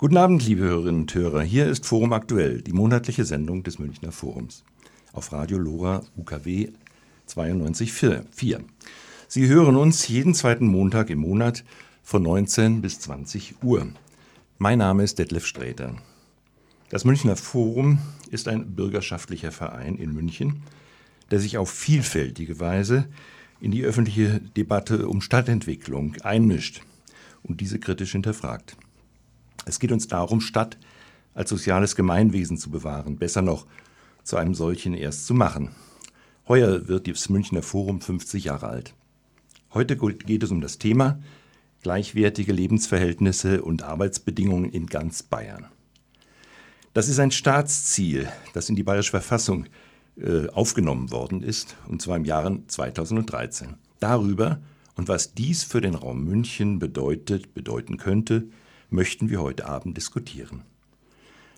Guten Abend, liebe Hörerinnen und Hörer. Hier ist Forum Aktuell, die monatliche Sendung des Münchner Forums. Auf Radio Lora UKW 92.4. Sie hören uns jeden zweiten Montag im Monat von 19 bis 20 Uhr. Mein Name ist Detlef Sträter. Das Münchner Forum ist ein bürgerschaftlicher Verein in München, der sich auf vielfältige Weise in die öffentliche Debatte um Stadtentwicklung einmischt und diese kritisch hinterfragt. Es geht uns darum, Stadt als soziales Gemeinwesen zu bewahren, besser noch zu einem solchen erst zu machen. Heuer wird das Münchner Forum 50 Jahre alt. Heute geht es um das Thema gleichwertige Lebensverhältnisse und Arbeitsbedingungen in ganz Bayern. Das ist ein Staatsziel, das in die Bayerische Verfassung äh, aufgenommen worden ist, und zwar im Jahre 2013. Darüber und was dies für den Raum München bedeutet, bedeuten könnte, möchten wir heute Abend diskutieren.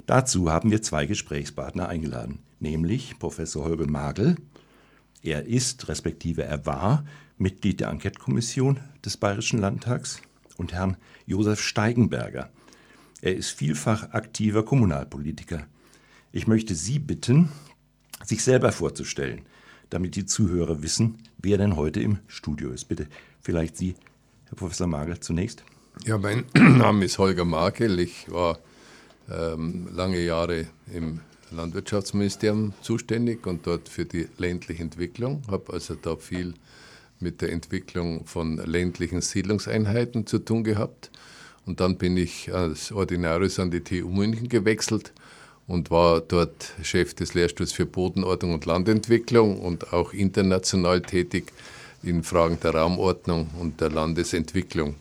Dazu haben wir zwei Gesprächspartner eingeladen, nämlich Professor Holger Magel. Er ist, respektive er war, Mitglied der Enquete-Kommission des Bayerischen Landtags und Herrn Josef Steigenberger. Er ist vielfach aktiver Kommunalpolitiker. Ich möchte Sie bitten, sich selber vorzustellen, damit die Zuhörer wissen, wer denn heute im Studio ist. Bitte, vielleicht Sie, Herr Professor Magel, zunächst. Ja, mein Name ist Holger Makel. Ich war ähm, lange Jahre im Landwirtschaftsministerium zuständig und dort für die ländliche Entwicklung. Habe also da viel mit der Entwicklung von ländlichen Siedlungseinheiten zu tun gehabt. Und dann bin ich als Ordinarius an die TU München gewechselt und war dort Chef des Lehrstuhls für Bodenordnung und Landentwicklung und auch international tätig in Fragen der Raumordnung und der Landesentwicklung.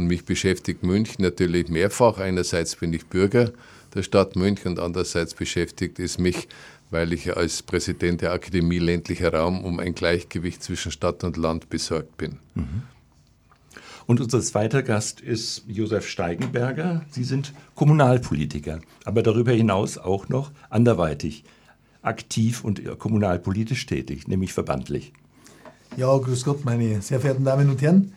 Und mich beschäftigt München natürlich mehrfach. Einerseits bin ich Bürger der Stadt München und andererseits beschäftigt es mich, weil ich als Präsident der Akademie ländlicher Raum um ein Gleichgewicht zwischen Stadt und Land besorgt bin. Mhm. Und unser zweiter Gast ist Josef Steigenberger. Sie sind Kommunalpolitiker, aber darüber hinaus auch noch anderweitig aktiv und kommunalpolitisch tätig, nämlich verbandlich. Ja, grüß Gott, meine sehr verehrten Damen und Herren.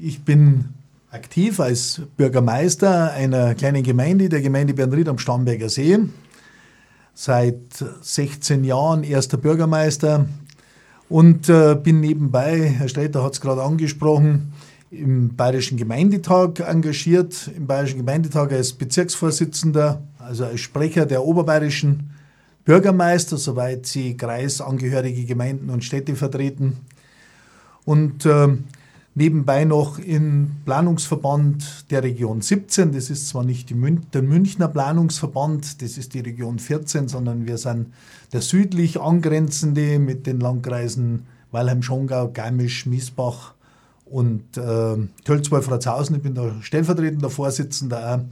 Ich bin aktiv als Bürgermeister einer kleinen Gemeinde, der Gemeinde Bernried am Starnberger See. Seit 16 Jahren erster Bürgermeister und äh, bin nebenbei, Herr Sträter hat es gerade angesprochen, im Bayerischen Gemeindetag engagiert, im Bayerischen Gemeindetag als Bezirksvorsitzender, also als Sprecher der oberbayerischen Bürgermeister, soweit sie kreisangehörige Gemeinden und Städte vertreten. Und äh, nebenbei noch im Planungsverband der Region 17. Das ist zwar nicht Mün der Münchner Planungsverband, das ist die Region 14, sondern wir sind der südlich angrenzende mit den Landkreisen Weilheim-Schongau, Garmisch, Miesbach und äh, Tölzwolf-Ratshausen. Ich bin da stellvertretender Vorsitzender.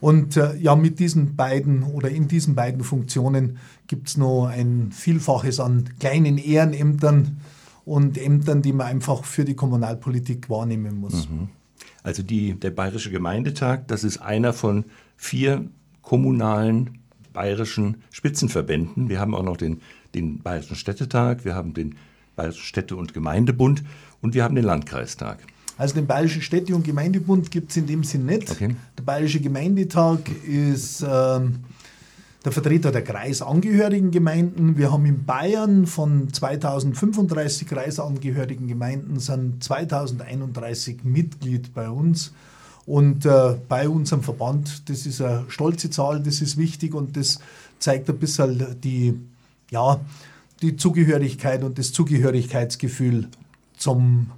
Und äh, ja, mit diesen beiden oder in diesen beiden Funktionen gibt es noch ein Vielfaches an kleinen Ehrenämtern, und Ämtern, die man einfach für die Kommunalpolitik wahrnehmen muss. Mhm. Also die, der Bayerische Gemeindetag, das ist einer von vier kommunalen bayerischen Spitzenverbänden. Wir haben auch noch den, den Bayerischen Städtetag, wir haben den Bayerischen Städte- und Gemeindebund und wir haben den Landkreistag. Also den Bayerischen Städte- und Gemeindebund gibt es in dem Sinn nicht. Okay. Der Bayerische Gemeindetag ist ähm, der Vertreter der kreisangehörigen Gemeinden. Wir haben in Bayern von 2035 kreisangehörigen Gemeinden sind 2031 Mitglied bei uns. Und äh, bei unserem Verband, das ist eine stolze Zahl, das ist wichtig und das zeigt ein bisschen die, ja, die Zugehörigkeit und das Zugehörigkeitsgefühl zum,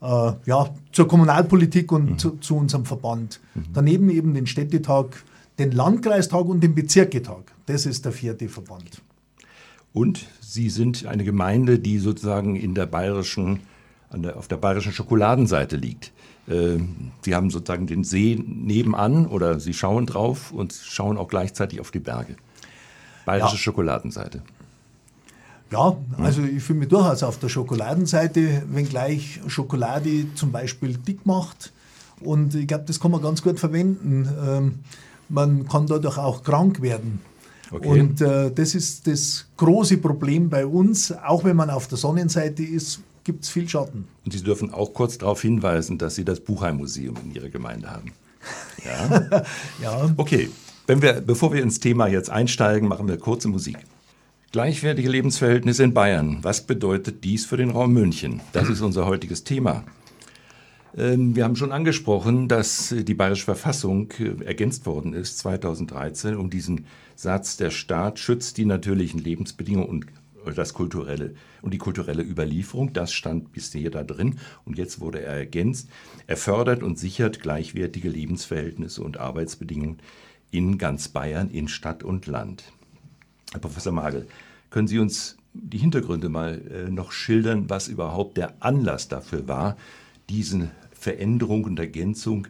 äh, ja, zur Kommunalpolitik und mhm. zu, zu, unserem Verband. Mhm. Daneben eben den Städtetag den Landkreistag und den Bezirketag. Das ist der vierte Verband. Und Sie sind eine Gemeinde, die sozusagen in der bayerischen, der, auf der bayerischen Schokoladenseite liegt. Ähm, Sie haben sozusagen den See nebenan oder Sie schauen drauf und schauen auch gleichzeitig auf die Berge. Bayerische ja. Schokoladenseite. Ja, also ich fühle mich durchaus auf der Schokoladenseite, wenngleich Schokolade zum Beispiel dick macht. Und ich glaube, das kann man ganz gut verwenden. Ähm, man kann dadurch auch krank werden. Okay. Und äh, das ist das große Problem bei uns. Auch wenn man auf der Sonnenseite ist, gibt es viel Schatten. Und Sie dürfen auch kurz darauf hinweisen, dass Sie das Buchheim-Museum in Ihrer Gemeinde haben. Ja. ja. Okay. Wenn wir, bevor wir ins Thema jetzt einsteigen, machen wir kurze Musik. Gleichwertige Lebensverhältnisse in Bayern. Was bedeutet dies für den Raum München? Das ist unser heutiges Thema. Ähm, wir haben schon angesprochen, dass die Bayerische Verfassung äh, ergänzt worden ist 2013 um diesen Satz, der Staat schützt die natürlichen Lebensbedingungen und das kulturelle und die kulturelle Überlieferung, das stand bisher da drin und jetzt wurde er ergänzt. Er fördert und sichert gleichwertige Lebensverhältnisse und Arbeitsbedingungen in ganz Bayern, in Stadt und Land. Herr Professor Magel, können Sie uns die Hintergründe mal äh, noch schildern, was überhaupt der Anlass dafür war, diese Veränderung und Ergänzung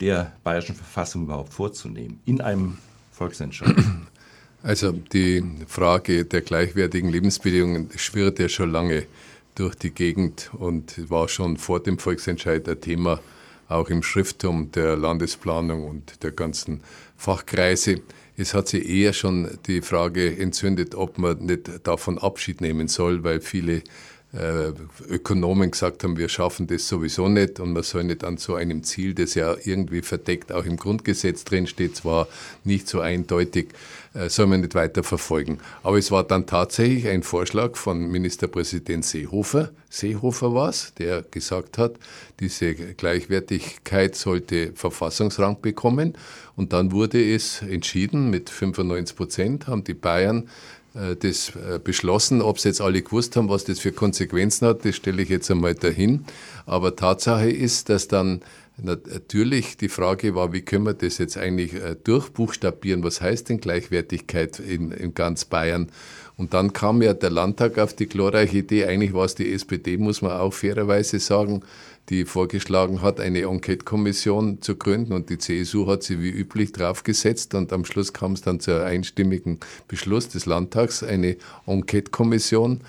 der bayerischen Verfassung überhaupt vorzunehmen in einem Volksentscheid? Also die Frage der gleichwertigen Lebensbedingungen schwirrt ja schon lange durch die Gegend und war schon vor dem Volksentscheid ein Thema, auch im Schrifttum der Landesplanung und der ganzen Fachkreise. Es hat sich eher schon die Frage entzündet, ob man nicht davon Abschied nehmen soll, weil viele Ökonomen gesagt haben, wir schaffen das sowieso nicht und man soll nicht an so einem Ziel, das ja irgendwie verdeckt auch im Grundgesetz drin steht, zwar nicht so eindeutig, äh, soll man nicht weiter verfolgen. Aber es war dann tatsächlich ein Vorschlag von Ministerpräsident Seehofer, Seehofer war es, der gesagt hat, diese Gleichwertigkeit sollte Verfassungsrang bekommen. Und dann wurde es entschieden, mit 95 Prozent haben die Bayern äh, das äh, beschlossen. Ob es jetzt alle gewusst haben, was das für Konsequenzen hat, das stelle ich jetzt einmal dahin. Aber Tatsache ist, dass dann natürlich die Frage war, wie können wir das jetzt eigentlich äh, durchbuchstabieren? Was heißt denn Gleichwertigkeit in, in ganz Bayern? Und dann kam ja der Landtag auf die glorreiche Idee, eigentlich war es die SPD, muss man auch fairerweise sagen, die vorgeschlagen hat, eine Enquete-Kommission zu gründen. Und die CSU hat sie wie üblich draufgesetzt. Und am Schluss kam es dann zu einem einstimmigen Beschluss des Landtags, eine Enquete-Kommission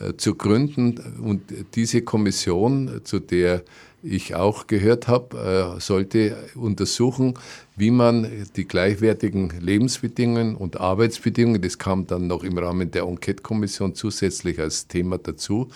äh, zu gründen. Und diese Kommission, zu der ich auch gehört habe, äh, sollte untersuchen, wie man die gleichwertigen Lebensbedingungen und Arbeitsbedingungen, das kam dann noch im Rahmen der Enquete-Kommission zusätzlich als Thema dazu,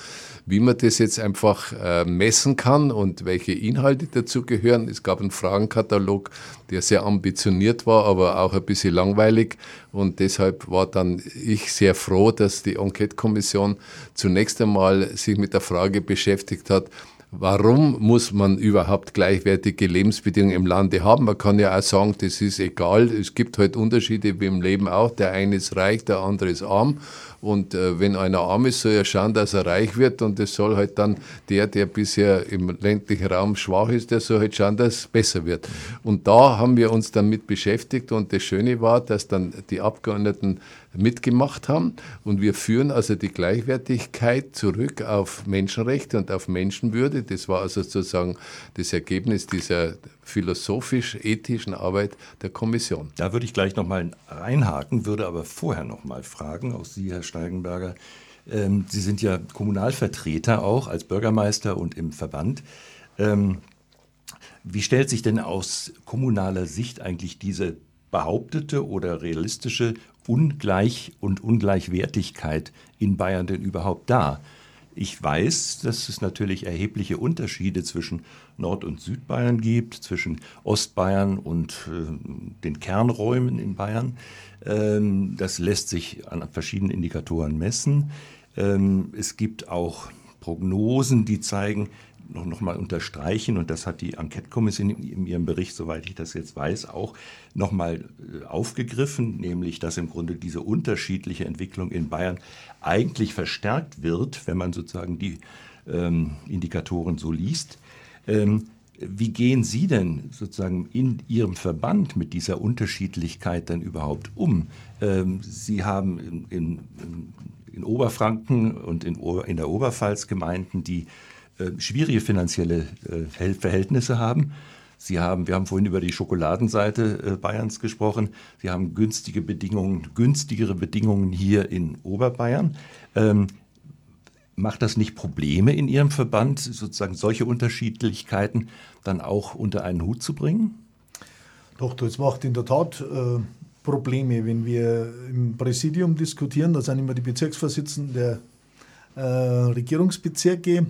wie man das jetzt einfach äh, messen kann und welche Inhalte dazu gehören. Es gab einen Fragenkatalog, der sehr ambitioniert war, aber auch ein bisschen langweilig. Und deshalb war dann ich sehr froh, dass die Enquete-Kommission zunächst einmal sich mit der Frage beschäftigt hat, Warum muss man überhaupt gleichwertige Lebensbedingungen im Lande haben? Man kann ja auch sagen, das ist egal. Es gibt halt Unterschiede wie im Leben auch. Der eine ist reich, der andere ist arm. Und äh, wenn einer arm ist, soll er schauen, dass er reich wird. Und es soll halt dann der, der bisher im ländlichen Raum schwach ist, der soll halt schauen, dass es besser wird. Und da haben wir uns damit beschäftigt. Und das Schöne war, dass dann die Abgeordneten mitgemacht haben. Und wir führen also die Gleichwertigkeit zurück auf Menschenrechte und auf Menschenwürde. Das war also sozusagen das Ergebnis dieser philosophisch-ethischen Arbeit der Kommission. Da würde ich gleich nochmal reinhaken, würde aber vorher nochmal fragen, auch Sie, Herr Steigenberger. Ähm, Sie sind ja Kommunalvertreter auch als Bürgermeister und im Verband. Ähm, wie stellt sich denn aus kommunaler Sicht eigentlich diese behauptete oder realistische Ungleich- und Ungleichwertigkeit in Bayern denn überhaupt dar? Ich weiß, dass es natürlich erhebliche Unterschiede zwischen Nord- und Südbayern gibt, zwischen Ostbayern und äh, den Kernräumen in Bayern. Ähm, das lässt sich an verschiedenen Indikatoren messen. Ähm, es gibt auch Prognosen, die zeigen, noch, noch mal unterstreichen, und das hat die Enquete-Kommission in ihrem Bericht, soweit ich das jetzt weiß, auch noch mal äh, aufgegriffen, nämlich, dass im Grunde diese unterschiedliche Entwicklung in Bayern eigentlich verstärkt wird, wenn man sozusagen die ähm, Indikatoren so liest. Ähm, wie gehen Sie denn sozusagen in Ihrem Verband mit dieser Unterschiedlichkeit dann überhaupt um? Ähm, Sie haben in, in, in Oberfranken und in, in, der Oberpfalz Gemeinden, die äh, schwierige finanzielle äh, Verhältnisse haben. Sie haben, wir haben vorhin über die Schokoladenseite äh, Bayerns gesprochen. Sie haben günstige Bedingungen, günstigere Bedingungen hier in Oberbayern. Ähm, macht das nicht Probleme in Ihrem Verband, sozusagen solche Unterschiedlichkeiten dann auch unter einen Hut zu bringen? Doch, das macht in der Tat äh, Probleme, wenn wir im Präsidium diskutieren. Da sind immer die Bezirksvorsitzenden der äh, Regierungsbezirke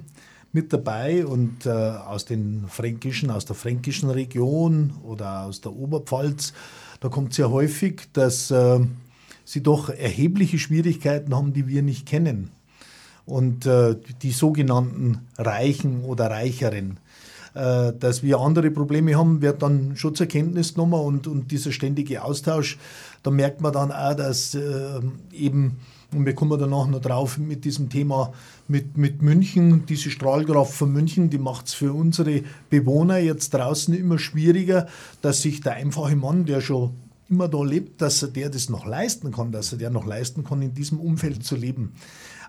mit dabei und äh, aus den fränkischen, aus der fränkischen Region oder aus der Oberpfalz, da kommt sehr häufig, dass äh, sie doch erhebliche Schwierigkeiten haben, die wir nicht kennen. Und äh, die sogenannten Reichen oder Reicheren. Äh, dass wir andere Probleme haben, wird dann schon zur Kenntnis genommen und, und dieser ständige Austausch, da merkt man dann auch, dass äh, eben, und wir kommen danach noch drauf mit diesem Thema mit, mit München, diese Strahlkraft von München, die macht es für unsere Bewohner jetzt draußen immer schwieriger, dass sich der einfache Mann, der schon immer da lebt, dass er der das noch leisten kann, dass er der noch leisten kann, in diesem Umfeld zu leben.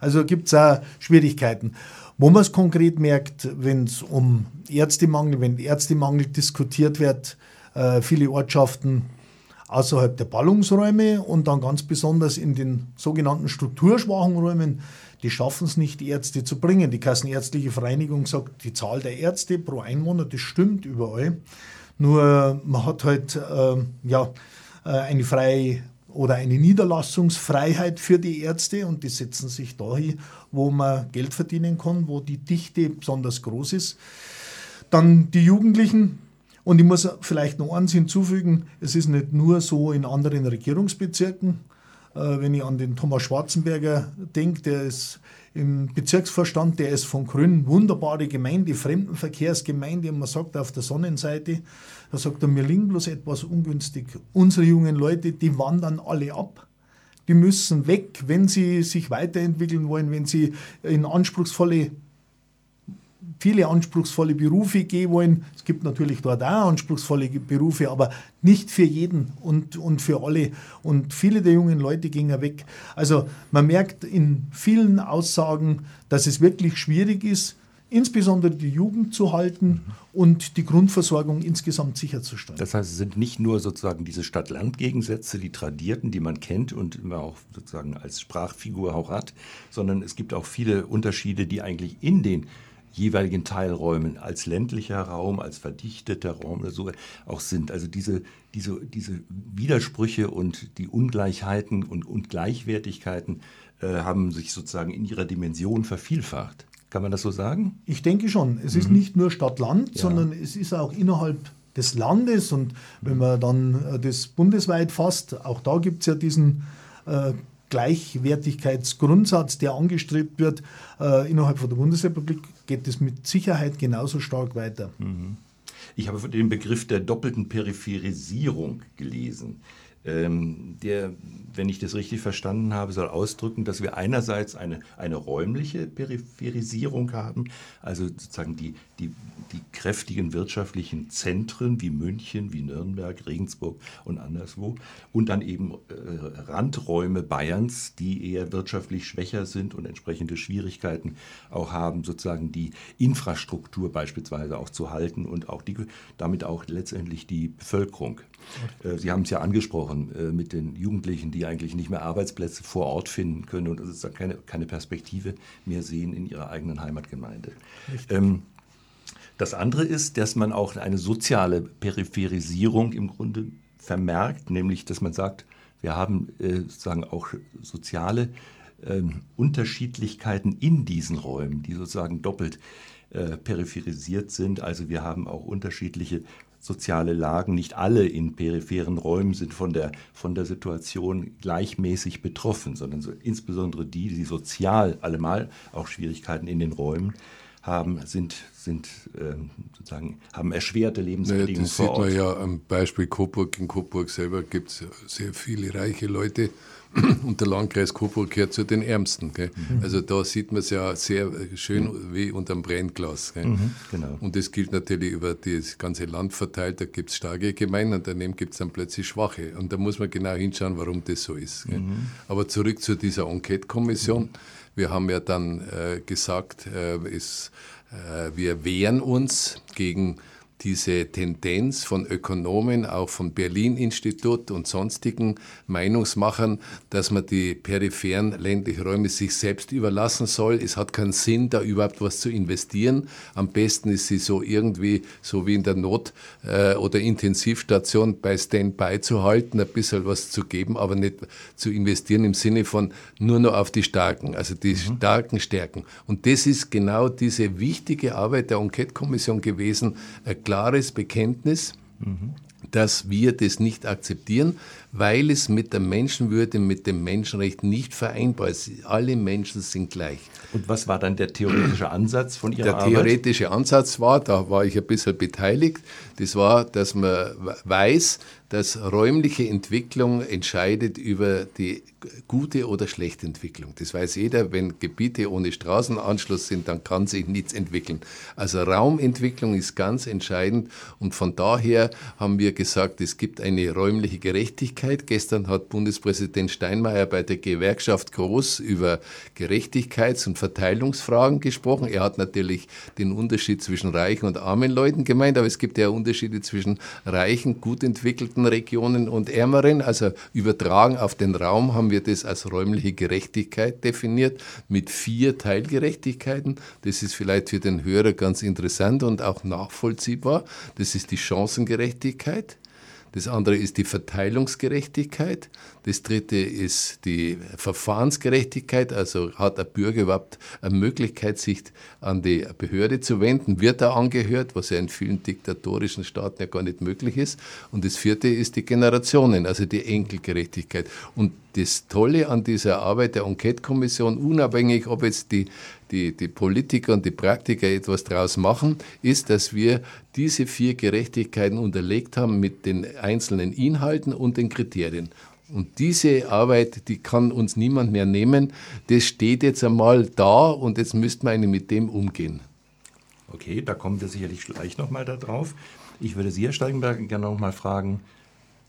Also gibt es auch Schwierigkeiten. Wo man es konkret merkt, wenn es um Ärztemangel, wenn Ärztemangel diskutiert wird, äh, viele Ortschaften außerhalb der Ballungsräume und dann ganz besonders in den sogenannten strukturschwachen Räumen, die schaffen es nicht, Ärzte zu bringen. Die Kassenärztliche Vereinigung sagt, die Zahl der Ärzte pro Einwohner, das stimmt überall. Nur man hat halt äh, ja, äh, eine freie oder eine Niederlassungsfreiheit für die Ärzte und die setzen sich dahin, wo man Geld verdienen kann, wo die Dichte besonders groß ist. Dann die Jugendlichen. Und ich muss vielleicht noch eins hinzufügen, es ist nicht nur so in anderen Regierungsbezirken. Äh, wenn ich an den Thomas Schwarzenberger denke, der ist im Bezirksvorstand, der ist von Grün, wunderbare Gemeinde, Fremdenverkehrsgemeinde, und man sagt auf der Sonnenseite, da sagt er, mir liegen bloß etwas ungünstig. Unsere jungen Leute, die wandern alle ab. Die müssen weg, wenn sie sich weiterentwickeln wollen, wenn sie in anspruchsvolle viele anspruchsvolle Berufe gehen wollen. Es gibt natürlich dort auch anspruchsvolle Berufe, aber nicht für jeden und, und für alle. Und viele der jungen Leute gingen weg. Also man merkt in vielen Aussagen, dass es wirklich schwierig ist, insbesondere die Jugend zu halten mhm. und die Grundversorgung insgesamt sicherzustellen. Das heißt, es sind nicht nur sozusagen diese Stadt-Land-Gegensätze, die tradierten, die man kennt und immer auch sozusagen als Sprachfigur auch hat, sondern es gibt auch viele Unterschiede, die eigentlich in den jeweiligen Teilräumen als ländlicher Raum, als verdichteter Raum oder so auch sind. Also diese, diese, diese Widersprüche und die Ungleichheiten und, und Gleichwertigkeiten äh, haben sich sozusagen in ihrer Dimension vervielfacht. Kann man das so sagen? Ich denke schon. Es mhm. ist nicht nur Stadt-Land, ja. sondern es ist auch innerhalb des Landes und wenn man dann äh, das bundesweit fasst, auch da gibt es ja diesen äh, Gleichwertigkeitsgrundsatz, der angestrebt wird äh, innerhalb von der Bundesrepublik, geht es mit Sicherheit genauso stark weiter. Mhm. Ich habe den Begriff der doppelten Peripherisierung gelesen. Ähm, der, wenn ich das richtig verstanden habe, soll ausdrücken, dass wir einerseits eine, eine räumliche Peripherisierung haben, also sozusagen die, die, die kräftigen wirtschaftlichen Zentren wie München, wie Nürnberg, Regensburg und anderswo, und dann eben äh, Randräume Bayerns, die eher wirtschaftlich schwächer sind und entsprechende Schwierigkeiten auch haben, sozusagen die Infrastruktur beispielsweise auch zu halten und auch die, damit auch letztendlich die Bevölkerung. Äh, Sie haben es ja angesprochen äh, mit den Jugendlichen, die eigentlich nicht mehr Arbeitsplätze vor Ort finden können und also keine, keine Perspektive mehr sehen in ihrer eigenen Heimatgemeinde. Ähm, das andere ist, dass man auch eine soziale Peripherisierung im Grunde vermerkt, nämlich dass man sagt, wir haben äh, sozusagen auch soziale äh, Unterschiedlichkeiten in diesen Räumen, die sozusagen doppelt äh, peripherisiert sind. Also wir haben auch unterschiedliche soziale Lagen. Nicht alle in peripheren Räumen sind von der, von der Situation gleichmäßig betroffen, sondern so, insbesondere die, die sozial allemal auch Schwierigkeiten in den Räumen haben, sind, sind ähm, sozusagen, haben erschwerte Lebensbedingungen naja, das vor Ort. sieht man ja am Beispiel Coburg. In Coburg selber gibt es sehr viele reiche Leute, und der Landkreis Coburg gehört zu den Ärmsten. Mhm. Also da sieht man es ja sehr schön mhm. wie unterm Brennglas. Mhm, genau. Und das gilt natürlich über das ganze Land verteilt. Da gibt es starke Gemeinden und daneben gibt es dann plötzlich schwache. Und da muss man genau hinschauen, warum das so ist. Mhm. Aber zurück zu dieser Enquete-Kommission. Wir haben ja dann äh, gesagt, äh, es, äh, wir wehren uns gegen diese Tendenz von Ökonomen, auch vom Berlin-Institut und sonstigen Meinungsmachern, dass man die peripheren ländlichen Räume sich selbst überlassen soll. Es hat keinen Sinn, da überhaupt was zu investieren. Am besten ist sie so irgendwie, so wie in der Not- äh, oder Intensivstation bei Standby zu halten, ein bisschen was zu geben, aber nicht zu investieren im Sinne von nur noch auf die Starken, also die mhm. Starken stärken. Und das ist genau diese wichtige Arbeit der Enquete-Kommission gewesen, klares Bekenntnis, mhm. dass wir das nicht akzeptieren, weil es mit der Menschenwürde, mit dem Menschenrecht nicht vereinbar ist. Alle Menschen sind gleich. Und was war dann der theoretische Ansatz von Ihrer der Arbeit? Der theoretische Ansatz war, da war ich ein bisschen beteiligt, das war, dass man weiß, dass räumliche Entwicklung entscheidet über die gute oder schlechte Entwicklung. Das weiß jeder, wenn Gebiete ohne Straßenanschluss sind, dann kann sich nichts entwickeln. Also Raumentwicklung ist ganz entscheidend und von daher haben wir gesagt, es gibt eine räumliche Gerechtigkeit. Gestern hat Bundespräsident Steinmeier bei der Gewerkschaft groß über Gerechtigkeits- und Verteilungsfragen gesprochen. Er hat natürlich den Unterschied zwischen reichen und armen Leuten gemeint, aber es gibt ja Unterschiede zwischen reichen, gut entwickelten Regionen und ärmeren. Also übertragen auf den Raum haben wir das als räumliche Gerechtigkeit definiert mit vier Teilgerechtigkeiten. Das ist vielleicht für den Hörer ganz interessant und auch nachvollziehbar. Das ist die Chancengerechtigkeit. Das andere ist die Verteilungsgerechtigkeit. Das dritte ist die Verfahrensgerechtigkeit. Also hat der Bürger überhaupt eine Möglichkeit, sich an die Behörde zu wenden? Wird er angehört, was ja in vielen diktatorischen Staaten ja gar nicht möglich ist? Und das vierte ist die Generationen, also die Enkelgerechtigkeit. Und das Tolle an dieser Arbeit der Enquete-Kommission, unabhängig, ob jetzt die, die, die Politiker und die Praktiker etwas draus machen, ist, dass wir diese vier Gerechtigkeiten unterlegt haben mit den einzelnen Inhalten und den Kriterien. Und diese Arbeit, die kann uns niemand mehr nehmen. Das steht jetzt einmal da und jetzt müsste man mit dem umgehen. Okay, da kommen wir sicherlich gleich nochmal darauf. Ich würde Sie, Herr Steigenberg, gerne nochmal fragen.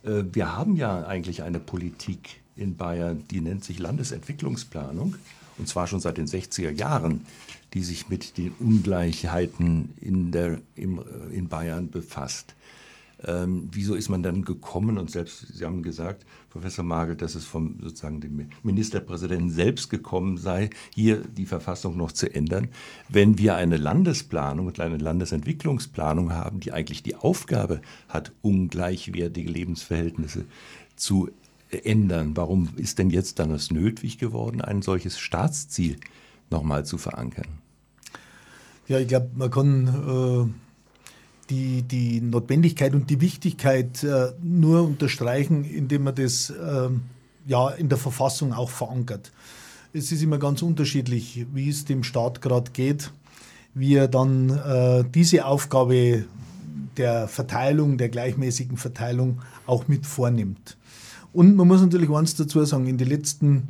Äh, wir haben ja eigentlich eine Politik in Bayern, die nennt sich Landesentwicklungsplanung, und zwar schon seit den 60er Jahren, die sich mit den Ungleichheiten in, der, im, äh, in Bayern befasst. Ähm, wieso ist man dann gekommen und selbst, Sie haben gesagt, Professor Magel, dass es vom sozusagen dem Ministerpräsidenten selbst gekommen sei, hier die Verfassung noch zu ändern, wenn wir eine Landesplanung und eine Landesentwicklungsplanung haben, die eigentlich die Aufgabe hat, ungleichwertige Lebensverhältnisse zu ändern? Warum ist denn jetzt dann es nötig geworden, ein solches Staatsziel nochmal zu verankern? Ja, ich glaube, man kann äh, die, die Notwendigkeit und die Wichtigkeit äh, nur unterstreichen, indem man das äh, ja, in der Verfassung auch verankert. Es ist immer ganz unterschiedlich, wie es dem Staat gerade geht, wie er dann äh, diese Aufgabe der Verteilung, der gleichmäßigen Verteilung auch mit vornimmt. Und man muss natürlich eins dazu sagen, in den letzten,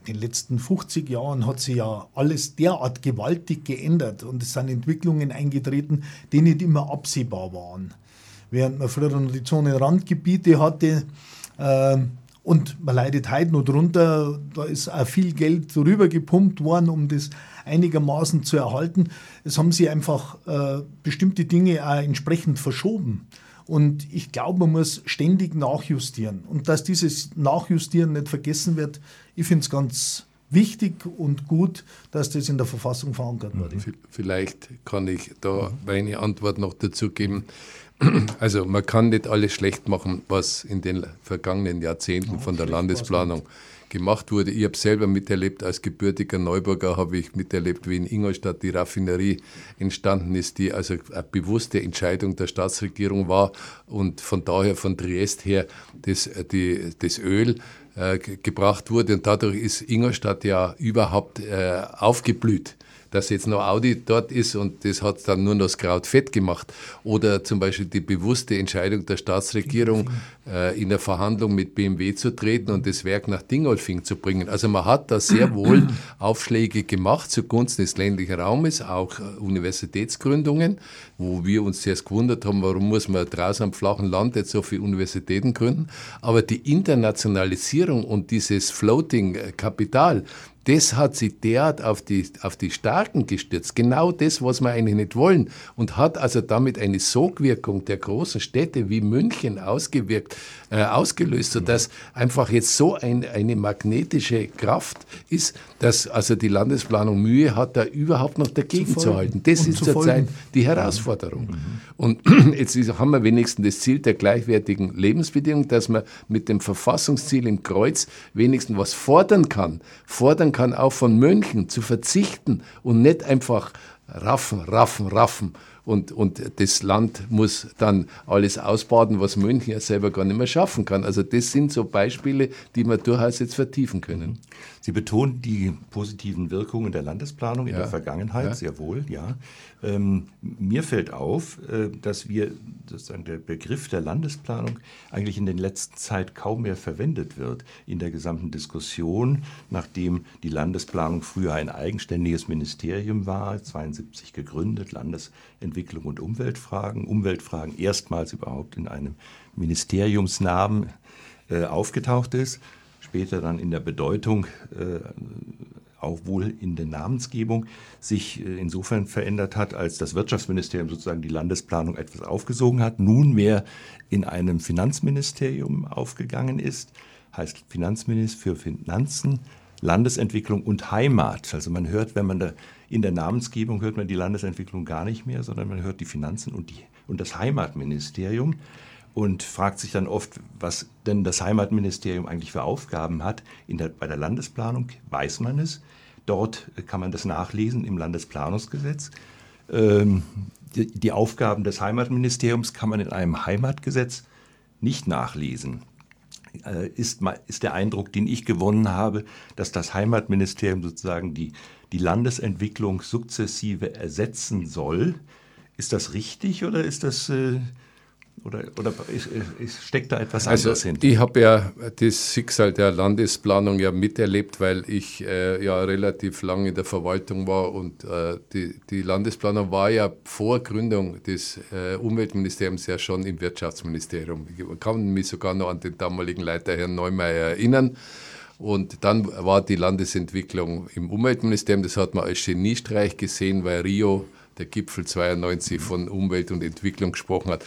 in den letzten 50 Jahren hat sich ja alles derart gewaltig geändert und es sind Entwicklungen eingetreten, die nicht immer absehbar waren. Während man früher noch die Zonenrandgebiete hatte, äh, und man leidet heute noch drunter, da ist auch viel Geld drüber gepumpt worden, um das einigermaßen zu erhalten. Es haben sich einfach äh, bestimmte Dinge auch entsprechend verschoben. Und ich glaube, man muss ständig nachjustieren. Und dass dieses Nachjustieren nicht vergessen wird, ich finde es ganz wichtig und gut, dass das in der Verfassung verankert wurde. Vielleicht kann ich da meine Antwort noch dazu geben. Also man kann nicht alles schlecht machen, was in den vergangenen Jahrzehnten von der Landesplanung gemacht wurde. Ich habe selber miterlebt, als gebürtiger Neuburger habe ich miterlebt, wie in Ingolstadt die Raffinerie entstanden ist, die also eine bewusste Entscheidung der Staatsregierung war und von daher von Triest her das, die, das Öl äh, gebracht wurde und dadurch ist Ingolstadt ja überhaupt äh, aufgeblüht dass jetzt noch Audi dort ist und das hat dann nur noch das Kraut fett gemacht. Oder zum Beispiel die bewusste Entscheidung der Staatsregierung, äh, in der Verhandlung mit BMW zu treten und das Werk nach Dingolfing zu bringen. Also man hat da sehr wohl Aufschläge gemacht zugunsten des ländlichen Raumes, auch äh, Universitätsgründungen, wo wir uns zuerst gewundert haben, warum muss man draußen am flachen Land jetzt so viele Universitäten gründen. Aber die Internationalisierung und dieses Floating-Kapital, das hat sich derart auf die, auf die Starken gestürzt. Genau das, was wir eigentlich nicht wollen. Und hat also damit eine Sogwirkung der großen Städte wie München ausgewirkt, äh, ausgelöst, sodass einfach jetzt so ein, eine magnetische Kraft ist, dass also die Landesplanung Mühe hat, da überhaupt noch dagegen zu, halten. Das ist zurzeit die Herausforderung. Mhm. Und jetzt haben wir wenigstens das Ziel der gleichwertigen Lebensbedingungen, dass man mit dem Verfassungsziel im Kreuz wenigstens was fordern kann. Fordern kann auch von Mönchen zu verzichten und nicht einfach raffen, raffen, raffen und, und das Land muss dann alles ausbaden, was München ja selber gar nicht mehr schaffen kann. Also das sind so Beispiele, die wir durchaus jetzt vertiefen können. Sie betonen die positiven Wirkungen der Landesplanung in ja. der Vergangenheit, ja. sehr wohl, ja. Ähm, mir fällt auf, äh, dass wir sozusagen der Begriff der Landesplanung eigentlich in der letzten Zeit kaum mehr verwendet wird in der gesamten Diskussion, nachdem die Landesplanung früher ein eigenständiges Ministerium war, 72 gegründet, Landesentwicklung und Umweltfragen, Umweltfragen erstmals überhaupt in einem Ministeriumsnamen äh, aufgetaucht ist später dann in der Bedeutung äh, auch wohl in der Namensgebung sich äh, insofern verändert hat, als das Wirtschaftsministerium sozusagen die Landesplanung etwas aufgesogen hat, nunmehr in einem Finanzministerium aufgegangen ist, heißt Finanzminister für Finanzen, Landesentwicklung und Heimat. Also man hört, wenn man da in der Namensgebung hört man die Landesentwicklung gar nicht mehr, sondern man hört die Finanzen und, die, und das Heimatministerium und fragt sich dann oft, was denn das Heimatministerium eigentlich für Aufgaben hat. Der, bei der Landesplanung weiß man es. Dort kann man das nachlesen im Landesplanungsgesetz. Ähm, die, die Aufgaben des Heimatministeriums kann man in einem Heimatgesetz nicht nachlesen. Äh, ist, ist der Eindruck, den ich gewonnen habe, dass das Heimatministerium sozusagen die, die Landesentwicklung sukzessive ersetzen soll. Ist das richtig oder ist das äh, oder, oder ist, ist, steckt da etwas also anderes hinter? Ich habe ja das Schicksal der Landesplanung ja miterlebt, weil ich äh, ja relativ lange in der Verwaltung war und äh, die, die, Landesplanung war ja vor Gründung des äh, Umweltministeriums ja schon im Wirtschaftsministerium. Ich kann mich sogar noch an den damaligen Leiter Herrn Neumeier erinnern. Und dann war die Landesentwicklung im Umweltministerium, das hat man als Geniestreich gesehen, weil Rio, der Gipfel 92, von Umwelt und Entwicklung gesprochen hat.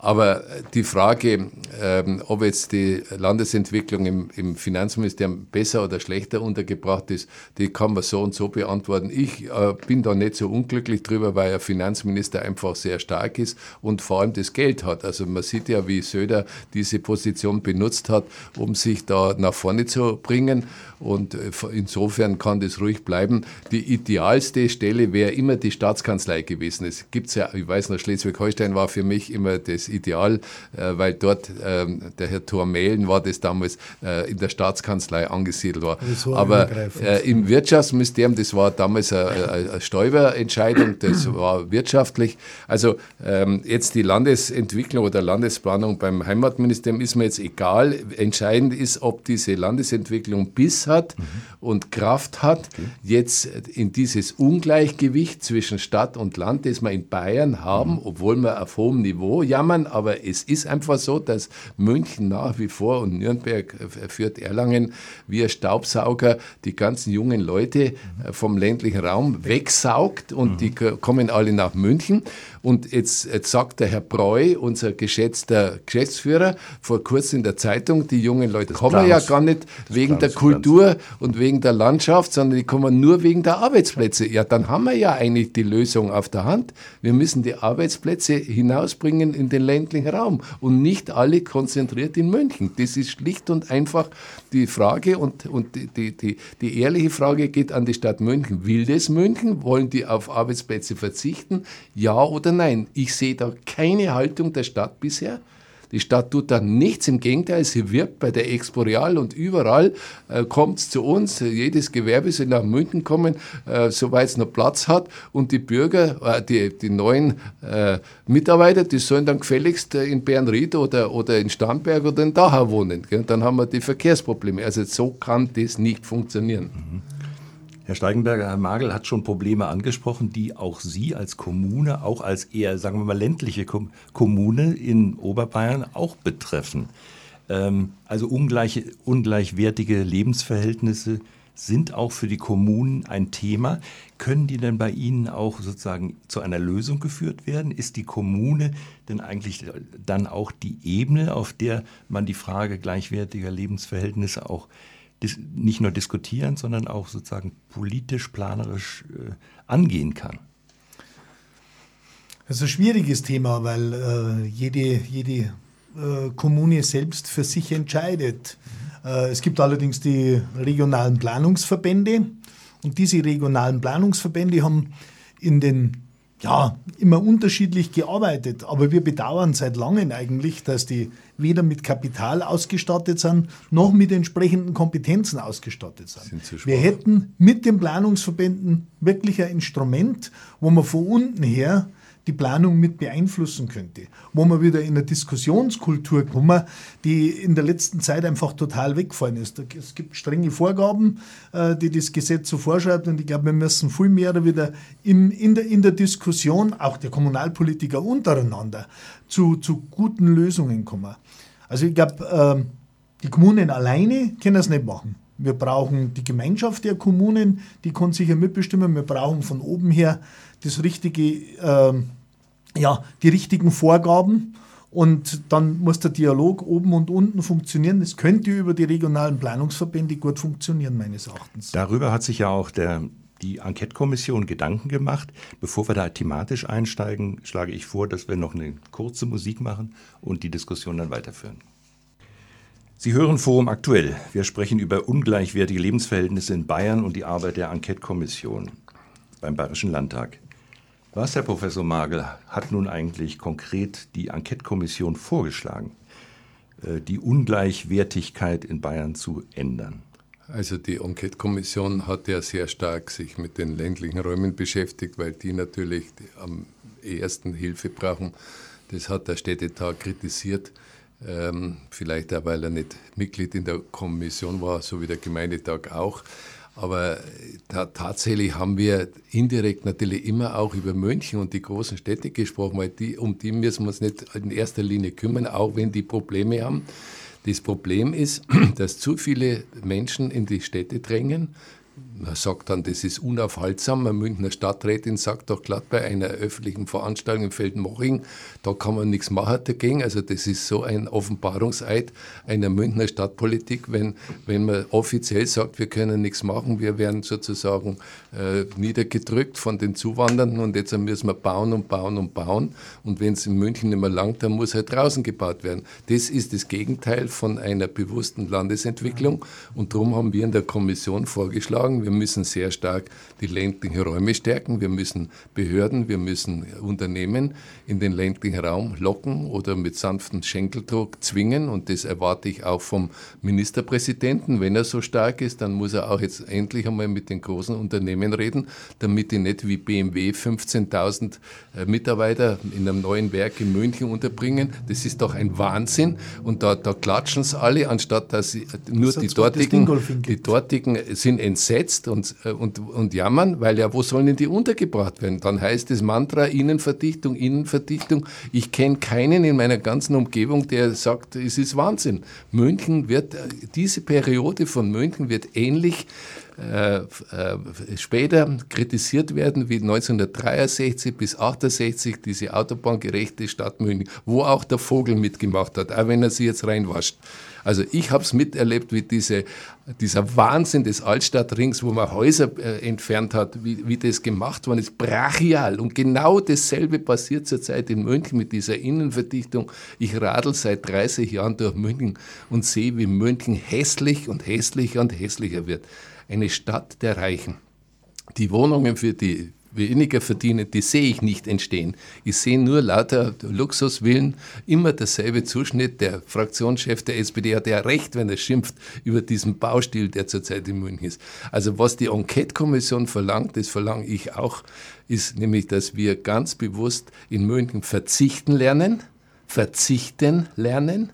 Aber die Frage, ähm, ob jetzt die Landesentwicklung im, im, Finanzministerium besser oder schlechter untergebracht ist, die kann man so und so beantworten. Ich äh, bin da nicht so unglücklich drüber, weil der Finanzminister einfach sehr stark ist und vor allem das Geld hat. Also man sieht ja, wie Söder diese Position benutzt hat, um sich da nach vorne zu bringen. Und äh, insofern kann das ruhig bleiben. Die idealste Stelle wäre immer die Staatskanzlei gewesen. Es gibt ja, ich weiß noch, Schleswig-Holstein war für mich immer das Ideal, äh, weil dort ähm, der Herr Thormehlen war das damals äh, in der Staatskanzlei angesiedelt war. Aber im Wirtschaftsministerium, das war damals eine, eine Steuerentscheidung, das war wirtschaftlich. Also ähm, jetzt die Landesentwicklung oder Landesplanung beim Heimatministerium ist mir jetzt egal. Entscheidend ist, ob diese Landesentwicklung bis hat mhm. und Kraft hat, okay. jetzt in dieses Ungleichgewicht zwischen Stadt und Land, das wir in Bayern haben, mhm. obwohl wir auf hohem Niveau jammern, aber es ist einfach so, dass München nach wie vor und Nürnberg äh, führt Erlangen wie ein Staubsauger die ganzen jungen Leute mhm. vom ländlichen Raum wegsaugt und mhm. die kommen alle nach München. Und jetzt, jetzt sagt der Herr Breu, unser geschätzter Geschäftsführer, vor kurzem in der Zeitung, die jungen Leute das kommen ja gar nicht wegen der Kultur und wegen der Landschaft, sondern die kommen nur wegen der Arbeitsplätze. Ja, dann haben wir ja eigentlich die Lösung auf der Hand. Wir müssen die Arbeitsplätze hinausbringen in den ländlichen Raum und nicht alle konzentriert in München. Das ist schlicht und einfach die Frage und, und die, die, die, die ehrliche Frage geht an die Stadt München. Will das München? Wollen die auf Arbeitsplätze verzichten? Ja oder nein? Ich sehe da keine Haltung der Stadt bisher. Die Stadt tut da nichts, im Gegenteil, sie wirbt bei der Expo Real und überall äh, kommt es zu uns. Jedes Gewerbe soll nach München kommen, äh, soweit es noch Platz hat. Und die Bürger, äh, die, die neuen äh, Mitarbeiter, die sollen dann gefälligst äh, in Bernried oder, oder in Starnberg oder in Dachau wohnen. Gell? Dann haben wir die Verkehrsprobleme. Also so kann das nicht funktionieren. Mhm. Herr Steigenberger, Herr Magel hat schon Probleme angesprochen, die auch Sie als Kommune, auch als eher, sagen wir mal, ländliche Kommune in Oberbayern auch betreffen. Ähm, also ungleiche, ungleichwertige Lebensverhältnisse sind auch für die Kommunen ein Thema. Können die denn bei Ihnen auch sozusagen zu einer Lösung geführt werden? Ist die Kommune denn eigentlich dann auch die Ebene, auf der man die Frage gleichwertiger Lebensverhältnisse auch nicht nur diskutieren, sondern auch sozusagen politisch, planerisch äh, angehen kann? Das ist ein schwieriges Thema, weil äh, jede, jede äh, Kommune selbst für sich entscheidet. Äh, es gibt allerdings die regionalen Planungsverbände und diese regionalen Planungsverbände haben in den ja, immer unterschiedlich gearbeitet, aber wir bedauern seit langem eigentlich, dass die weder mit Kapital ausgestattet sind, noch mit entsprechenden Kompetenzen ausgestattet sind. sind wir hätten mit den Planungsverbänden wirklich ein Instrument, wo man von unten her die Planung mit beeinflussen könnte. Wo man wieder in eine Diskussionskultur kommen, die in der letzten Zeit einfach total weggefallen ist. Es gibt strenge Vorgaben, äh, die das Gesetz so vorschreibt und ich glaube, wir müssen viel mehr wieder in, in, der, in der Diskussion, auch der Kommunalpolitiker untereinander, zu, zu guten Lösungen kommen. Also ich glaube, ähm, die Kommunen alleine können es nicht machen. Wir brauchen die Gemeinschaft der Kommunen, die kann sicher mitbestimmen. Wir brauchen von oben her das richtige ähm, ja, die richtigen Vorgaben und dann muss der Dialog oben und unten funktionieren. Das könnte über die regionalen Planungsverbände gut funktionieren, meines Erachtens. Darüber hat sich ja auch der, die Enquete-Kommission Gedanken gemacht. Bevor wir da thematisch einsteigen, schlage ich vor, dass wir noch eine kurze Musik machen und die Diskussion dann weiterführen. Sie hören Forum aktuell. Wir sprechen über ungleichwertige Lebensverhältnisse in Bayern und die Arbeit der Enquete-Kommission beim Bayerischen Landtag. Was, Herr Professor Magel, hat nun eigentlich konkret die Enquete-Kommission vorgeschlagen, äh, die Ungleichwertigkeit in Bayern zu ändern? Also die Enquete-Kommission hat ja sehr stark sich mit den ländlichen Räumen beschäftigt, weil die natürlich am ersten Hilfe brauchen. Das hat der Städtetag kritisiert. Ähm, vielleicht auch, weil er nicht Mitglied in der Kommission war, so wie der Gemeindetag auch. Aber da, tatsächlich haben wir indirekt natürlich immer auch über München und die großen Städte gesprochen, weil die, um die müssen wir uns nicht in erster Linie kümmern, auch wenn die Probleme haben. Das Problem ist, dass zu viele Menschen in die Städte drängen, man sagt dann, das ist unaufhaltsam. Eine Münchner Stadträtin sagt doch glatt bei einer öffentlichen Veranstaltung in Feldmoching, da kann man nichts machen dagegen. Also das ist so ein Offenbarungseid einer Münchner Stadtpolitik, wenn, wenn man offiziell sagt, wir können nichts machen, wir werden sozusagen äh, niedergedrückt von den Zuwandernden und jetzt müssen wir bauen und bauen und bauen. Und wenn es in München nicht mehr langt, dann muss halt draußen gebaut werden. Das ist das Gegenteil von einer bewussten Landesentwicklung und darum haben wir in der Kommission vorgeschlagen, wir müssen sehr stark die ländlichen Räume stärken. Wir müssen Behörden, wir müssen Unternehmen in den ländlichen Raum locken oder mit sanftem Schenkeldruck zwingen. Und das erwarte ich auch vom Ministerpräsidenten. Wenn er so stark ist, dann muss er auch jetzt endlich einmal mit den großen Unternehmen reden, damit die nicht wie BMW 15.000 äh, Mitarbeiter in einem neuen Werk in München unterbringen. Das ist doch ein Wahnsinn. Und da, da klatschen es alle, anstatt dass sie nur die dortigen, die dortigen sind entsetzt jetzt und, äh, und, und jammern, weil ja, wo sollen denn die untergebracht werden? Dann heißt das Mantra Innenverdichtung, Innenverdichtung. Ich kenne keinen in meiner ganzen Umgebung, der sagt, es ist Wahnsinn. München wird, äh, diese Periode von München wird ähnlich äh, später kritisiert werden wie 1963 bis 68 diese autobahngerechte Stadt München, wo auch der Vogel mitgemacht hat, auch wenn er sie jetzt reinwascht. Also ich habe es miterlebt, wie diese, dieser Wahnsinn des Altstadtrings, wo man Häuser äh, entfernt hat, wie, wie das gemacht worden ist, brachial. Und genau dasselbe passiert zurzeit in München mit dieser Innenverdichtung. Ich radel seit 30 Jahren durch München und sehe, wie München hässlich und hässlicher und hässlicher wird. Eine Stadt der Reichen. Die Wohnungen für die weniger verdienen, die sehe ich nicht entstehen. Ich sehe nur lauter Luxuswillen, immer derselbe Zuschnitt. Der Fraktionschef der SPD hat ja recht, wenn er schimpft über diesen Baustil, der zurzeit in München ist. Also was die Enquete-Kommission verlangt, das verlange ich auch, ist nämlich, dass wir ganz bewusst in München verzichten lernen, verzichten lernen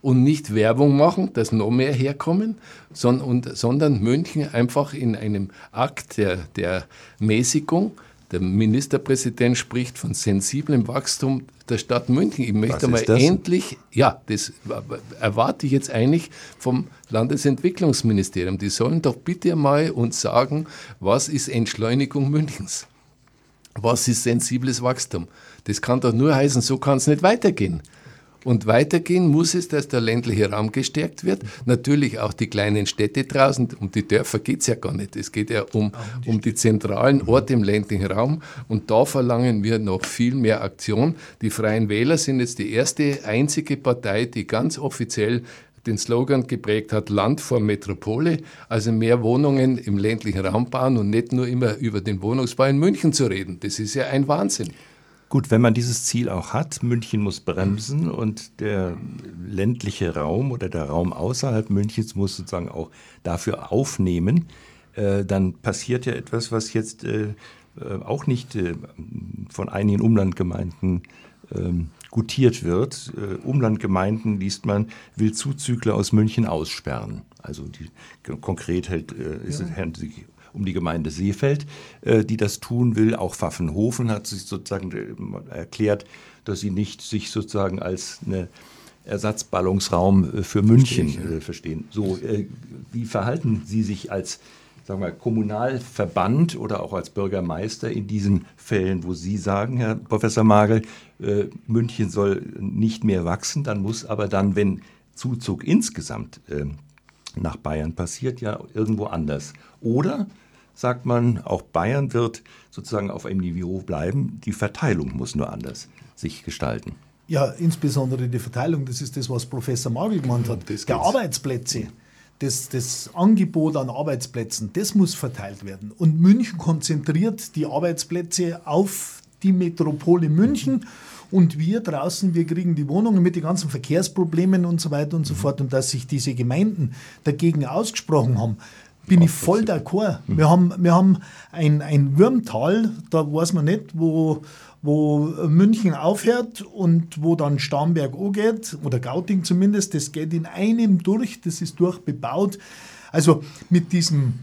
und nicht Werbung machen, dass noch mehr herkommen, sondern, und, sondern München einfach in einem Akt der, der Mäßigung Der Ministerpräsident spricht von sensiblem Wachstum der Stadt München. Ich möchte mal endlich, ja, das erwarte ich jetzt eigentlich vom Landesentwicklungsministerium. Die sollen doch bitte mal uns sagen, was ist Entschleunigung Münchens? Was ist sensibles Wachstum? Das kann doch nur heißen, so kann es nicht weitergehen. Und weitergehen muss es, dass der ländliche Raum gestärkt wird. Natürlich auch die kleinen Städte draußen. Um die Dörfer geht es ja gar nicht. Es geht ja um, um die zentralen Orte im ländlichen Raum. Und da verlangen wir noch viel mehr Aktion. Die Freien Wähler sind jetzt die erste, einzige Partei, die ganz offiziell den Slogan geprägt hat, Land vor Metropole, also mehr Wohnungen im ländlichen Raum bauen und nicht nur immer über den Wohnungsbau in München zu reden. Das ist ja ein Wahnsinn. Gut, wenn man dieses Ziel auch hat, München muss bremsen und der ländliche Raum oder der Raum außerhalb Münchens muss sozusagen auch dafür aufnehmen, äh, dann passiert ja etwas, was jetzt äh, äh auch nicht äh, von einigen Umlandgemeinden ähm, gutiert wird. Äh, Umlandgemeinden, liest man, will Zuzügler aus München aussperren. Also die, konkret hält, äh, ist, ja. es um die Gemeinde Seefeld, äh, die das tun will. Auch Pfaffenhofen hat sich sozusagen äh, erklärt, dass sie nicht sich sozusagen als eine Ersatzballungsraum äh, für München Verstehe ich, ja. verstehen. So, wie verhalten Sie sich als sagen wir, Kommunalverband oder auch als Bürgermeister in diesen Fällen, wo Sie sagen, Herr Professor Magel, München soll nicht mehr wachsen, dann muss aber dann, wenn Zuzug insgesamt nach Bayern passiert, ja irgendwo anders. Oder sagt man, auch Bayern wird sozusagen auf einem Niveau bleiben, die Verteilung muss nur anders sich gestalten. Ja, insbesondere die Verteilung, das ist das, was Professor Magel gemeint hat. Der Arbeitsplätze, das, das Angebot an Arbeitsplätzen, das muss verteilt werden. Und München konzentriert die Arbeitsplätze auf die Metropole München. Und wir draußen, wir kriegen die Wohnungen mit den ganzen Verkehrsproblemen und so weiter und so fort. Und dass sich diese Gemeinden dagegen ausgesprochen haben, bin ich voll d'accord. Mhm. Wir haben, wir haben ein, ein Würmtal, da weiß man nicht, wo, wo München aufhört und wo dann Starnberg angeht, oder Gauting zumindest, das geht in einem durch, das ist durchbebaut. Also mit diesem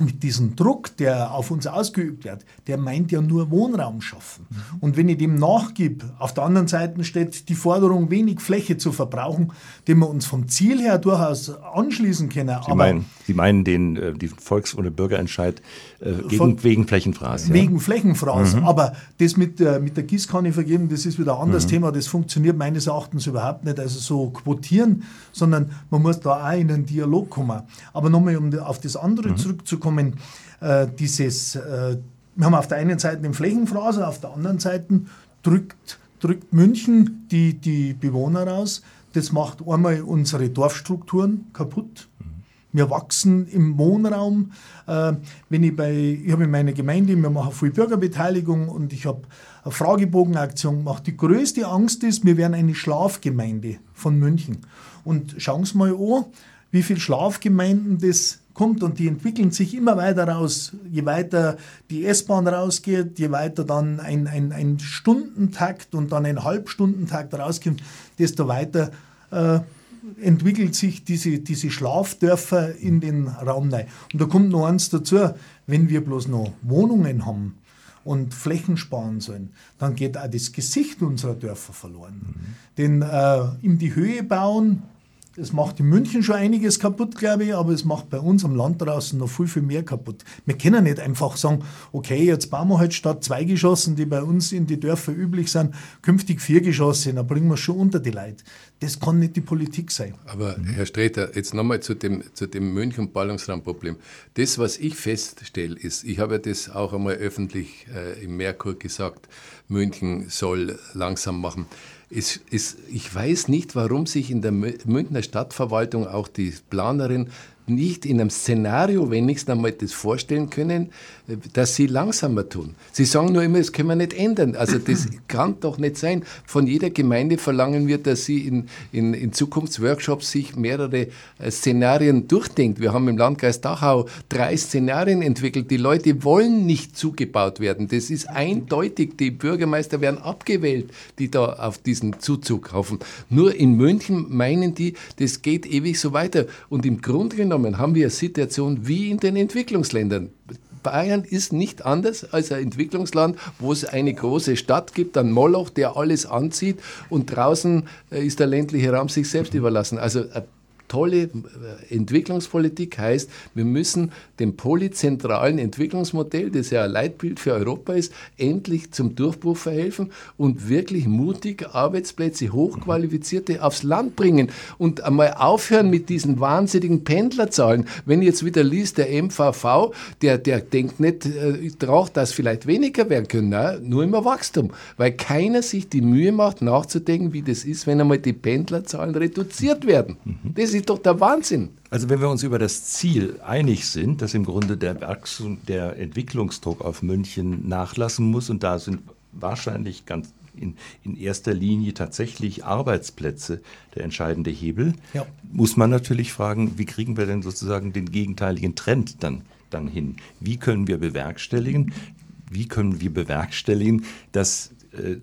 mit diesem Druck, der auf uns ausgeübt wird, der meint ja nur Wohnraum schaffen. Und wenn ich dem nachgib, auf der anderen Seite steht die Forderung, wenig Fläche zu verbrauchen, dem wir uns vom Ziel her durchaus anschließen können. Sie, meinen, Sie meinen den, äh, den Volks- oder Bürgerentscheid äh, gegen, von, wegen Flächenfraß? Ja? Wegen Flächenfraß. Mhm. Aber das mit, äh, mit der Gießkanne vergeben, das ist wieder ein anderes mhm. Thema. Das funktioniert meines Erachtens überhaupt nicht. Also so quotieren, sondern man muss da auch in einen Dialog kommen. Aber nochmal, um auf das andere mhm. zurückzukommen, kommen, äh, dieses, äh, wir haben auf der einen Seite den Flächenfraser, auf der anderen Seite drückt, drückt München die, die Bewohner raus. Das macht einmal unsere Dorfstrukturen kaputt. Wir wachsen im Wohnraum. Äh, wenn ich bei, ich habe in meiner Gemeinde, wir machen viel Bürgerbeteiligung und ich habe eine Fragebogenaktion gemacht. Die größte Angst ist, wir werden eine Schlafgemeinde von München. Und schauen Sie mal an, wie viele Schlafgemeinden das kommt und die entwickeln sich immer weiter raus. Je weiter die S-Bahn rausgeht, je weiter dann ein, ein, ein Stundentakt und dann ein Halbstundentakt rauskommt, desto weiter äh, entwickelt sich diese, diese Schlafdörfer in den Raum rein. Und da kommt noch eins dazu, wenn wir bloß noch Wohnungen haben, und Flächen sparen sollen, dann geht auch das Gesicht unserer Dörfer verloren. Mhm. Denn äh, in die Höhe bauen, es macht in München schon einiges kaputt, glaube ich, aber es macht bei uns am Land draußen noch viel, viel mehr kaputt. Wir können nicht einfach sagen, okay, jetzt bauen wir halt statt zwei Geschossen, die bei uns in die Dörfer üblich sind, künftig vier Geschosse, dann bringen wir schon unter die Leute. Das kann nicht die Politik sein. Aber Herr Streter, jetzt nochmal zu dem, zu dem München-Ballungsraumproblem. Das, was ich feststelle, ist, ich habe ja das auch einmal öffentlich äh, im Merkur gesagt, München soll langsam machen. Es, es, ich weiß nicht, warum sich in der Münchner Stadtverwaltung auch die Planerin nicht in einem Szenario wenigstens einmal das vorstellen können, dass sie langsamer tun. Sie sagen nur immer, das können wir nicht ändern. Also das kann doch nicht sein. Von jeder Gemeinde verlangen wir, dass sie in, in, in Zukunftsworkshops sich mehrere äh, Szenarien durchdenkt. Wir haben im Landkreis Dachau drei Szenarien entwickelt. Die Leute wollen nicht zugebaut werden. Das ist eindeutig. Die Bürgermeister werden abgewählt, die da auf diesen Zuzug hoffen. Nur in München meinen die, das geht ewig so weiter. Und im Grunde genommen haben wir eine Situation wie in den Entwicklungsländern Bayern ist nicht anders als ein Entwicklungsland, wo es eine große Stadt gibt, ein Moloch, der alles anzieht und draußen äh, ist der ländliche Raum sich selbst überlassen. Also äh, tolle äh, Entwicklungspolitik heißt, wir müssen dem polyzentralen Entwicklungsmodell, das ja ein Leitbild für Europa ist, endlich zum Durchbruch verhelfen und wirklich mutig Arbeitsplätze, hochqualifizierte aufs Land bringen und einmal aufhören mit diesen wahnsinnigen Pendlerzahlen. Wenn jetzt wieder liest, der MVV, der, der denkt nicht äh, darauf, dass vielleicht weniger werden können, nein, nur immer Wachstum, weil keiner sich die Mühe macht, nachzudenken, wie das ist, wenn einmal die Pendlerzahlen reduziert werden. Das ist ist doch der Wahnsinn. Also wenn wir uns über das Ziel einig sind, dass im Grunde der Wachstum, der Entwicklungsdruck auf München nachlassen muss und da sind wahrscheinlich ganz in, in erster Linie tatsächlich Arbeitsplätze der entscheidende Hebel, ja. muss man natürlich fragen, wie kriegen wir denn sozusagen den gegenteiligen Trend dann, dann hin? Wie können wir bewerkstelligen, wie können wir bewerkstelligen, dass